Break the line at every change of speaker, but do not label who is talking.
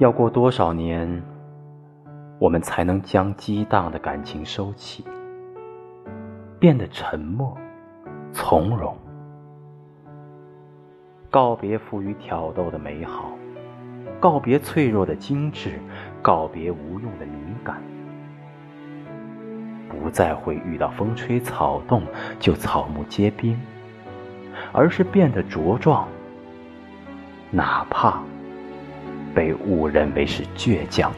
要过多少年，我们才能将激荡的感情收起，变得沉默、从容，告别富于挑逗的美好，告别脆弱的精致，告别无用的敏感，不再会遇到风吹草动就草木皆兵，而是变得茁壮，哪怕。被误认为是倔强。